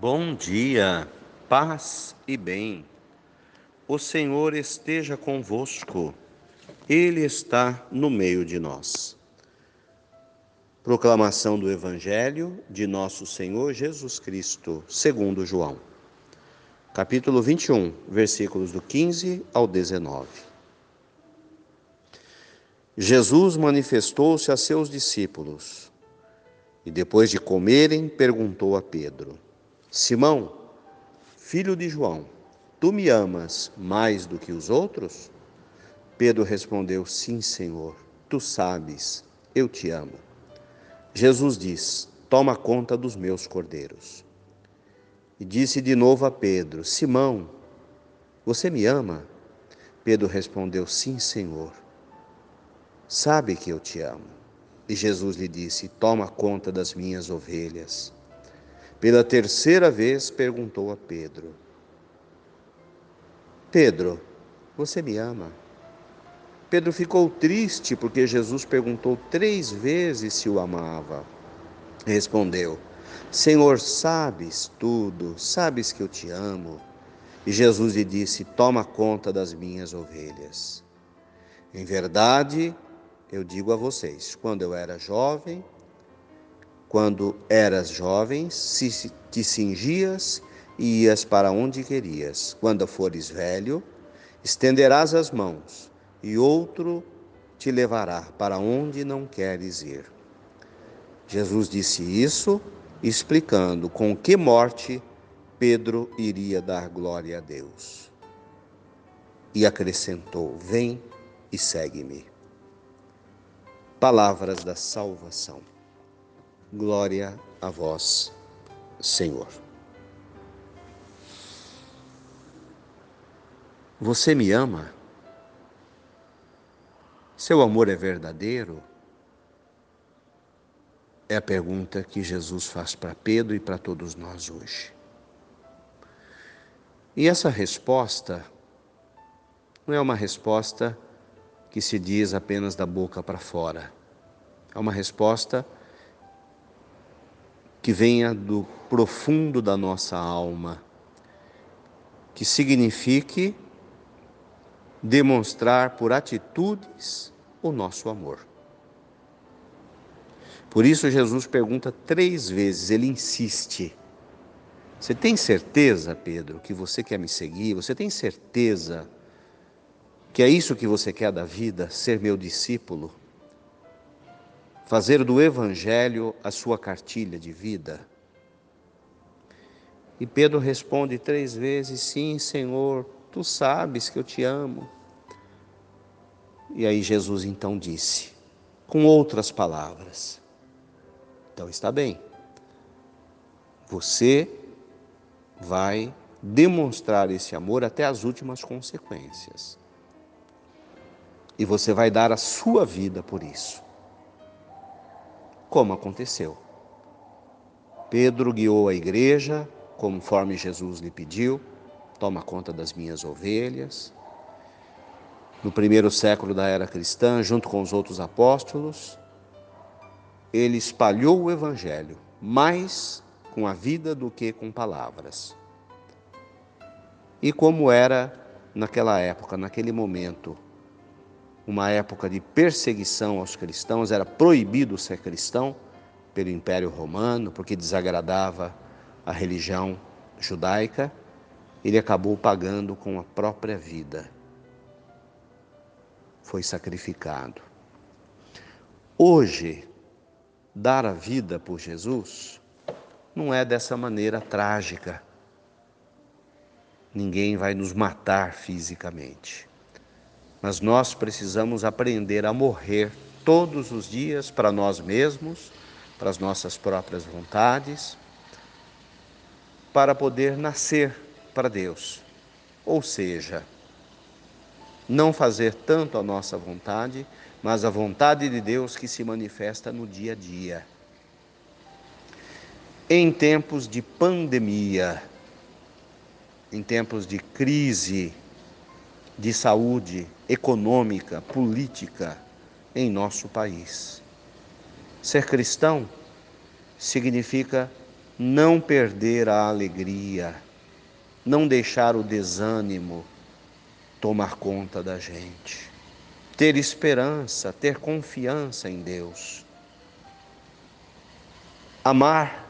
Bom dia, paz e bem. O Senhor esteja convosco, Ele está no meio de nós. Proclamação do Evangelho de Nosso Senhor Jesus Cristo, segundo João. Capítulo 21, versículos do 15 ao 19. Jesus manifestou-se a seus discípulos e, depois de comerem, perguntou a Pedro: Simão, filho de João, tu me amas mais do que os outros? Pedro respondeu: Sim, Senhor, tu sabes, eu te amo. Jesus diz: Toma conta dos meus cordeiros. E disse de novo a Pedro: Simão, você me ama? Pedro respondeu: Sim, Senhor. Sabe que eu te amo. E Jesus lhe disse: Toma conta das minhas ovelhas. Pela terceira vez perguntou a Pedro: Pedro, você me ama? Pedro ficou triste porque Jesus perguntou três vezes se o amava. Respondeu: Senhor, sabes tudo, sabes que eu te amo. E Jesus lhe disse: Toma conta das minhas ovelhas. Em verdade, eu digo a vocês: quando eu era jovem, quando eras jovem, se te cingias e ias para onde querias. Quando fores velho, estenderás as mãos e outro te levará para onde não queres ir. Jesus disse isso, explicando com que morte Pedro iria dar glória a Deus. E acrescentou: Vem e segue-me. Palavras da salvação. Glória a vós, Senhor. Você me ama? Seu amor é verdadeiro? É a pergunta que Jesus faz para Pedro e para todos nós hoje. E essa resposta não é uma resposta que se diz apenas da boca para fora. É uma resposta que venha do profundo da nossa alma, que signifique demonstrar por atitudes o nosso amor. Por isso, Jesus pergunta três vezes, ele insiste. Você tem certeza, Pedro, que você quer me seguir? Você tem certeza que é isso que você quer da vida, ser meu discípulo? Fazer do Evangelho a sua cartilha de vida? E Pedro responde três vezes: Sim, Senhor, tu sabes que eu te amo. E aí Jesus então disse, com outras palavras: Então está bem, você vai demonstrar esse amor até as últimas consequências. E você vai dar a sua vida por isso como aconteceu. Pedro guiou a igreja conforme Jesus lhe pediu, toma conta das minhas ovelhas. No primeiro século da era cristã, junto com os outros apóstolos, ele espalhou o evangelho mais com a vida do que com palavras. E como era naquela época, naquele momento, uma época de perseguição aos cristãos, era proibido ser cristão pelo Império Romano, porque desagradava a religião judaica, ele acabou pagando com a própria vida. Foi sacrificado. Hoje, dar a vida por Jesus não é dessa maneira trágica. Ninguém vai nos matar fisicamente. Mas nós precisamos aprender a morrer todos os dias para nós mesmos, para as nossas próprias vontades, para poder nascer para Deus. Ou seja, não fazer tanto a nossa vontade, mas a vontade de Deus que se manifesta no dia a dia. Em tempos de pandemia, em tempos de crise de saúde econômica, política em nosso país. Ser cristão significa não perder a alegria, não deixar o desânimo tomar conta da gente. Ter esperança, ter confiança em Deus. Amar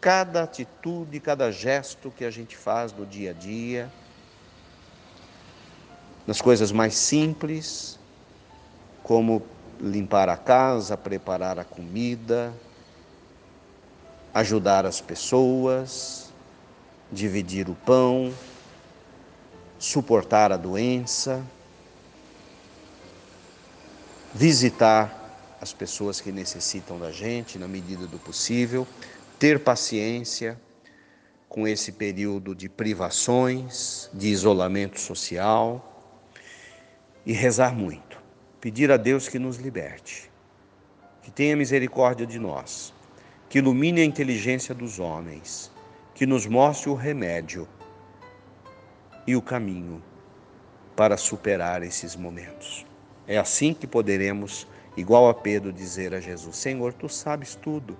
cada atitude, cada gesto que a gente faz no dia a dia, nas coisas mais simples, como limpar a casa, preparar a comida, ajudar as pessoas, dividir o pão, suportar a doença, visitar as pessoas que necessitam da gente na medida do possível, ter paciência com esse período de privações, de isolamento social e rezar muito. Pedir a Deus que nos liberte, que tenha misericórdia de nós, que ilumine a inteligência dos homens, que nos mostre o remédio e o caminho para superar esses momentos. É assim que poderemos, igual a Pedro, dizer a Jesus: Senhor, tu sabes tudo,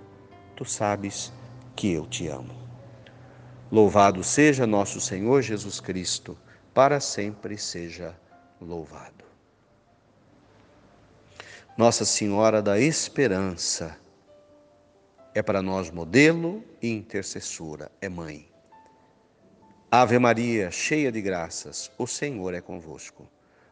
tu sabes que eu te amo. Louvado seja nosso Senhor Jesus Cristo, para sempre seja louvado. Nossa Senhora da Esperança é para nós modelo e intercessora, é mãe. Ave Maria, cheia de graças, o Senhor é convosco.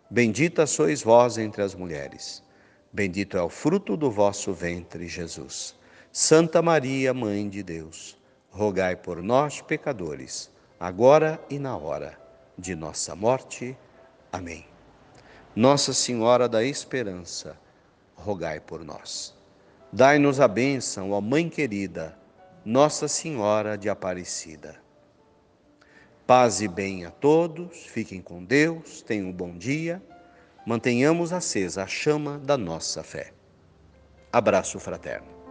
Bendita sois vós entre as mulheres. Bendito é o fruto do vosso ventre, Jesus. Santa Maria, Mãe de Deus, rogai por nós, pecadores, agora e na hora de nossa morte. Amém. Nossa Senhora da Esperança, rogai por nós. Dai-nos a bênção, ó Mãe querida, Nossa Senhora de Aparecida. Paz e bem a todos, fiquem com Deus, tenham um bom dia, mantenhamos acesa a chama da nossa fé. Abraço fraterno.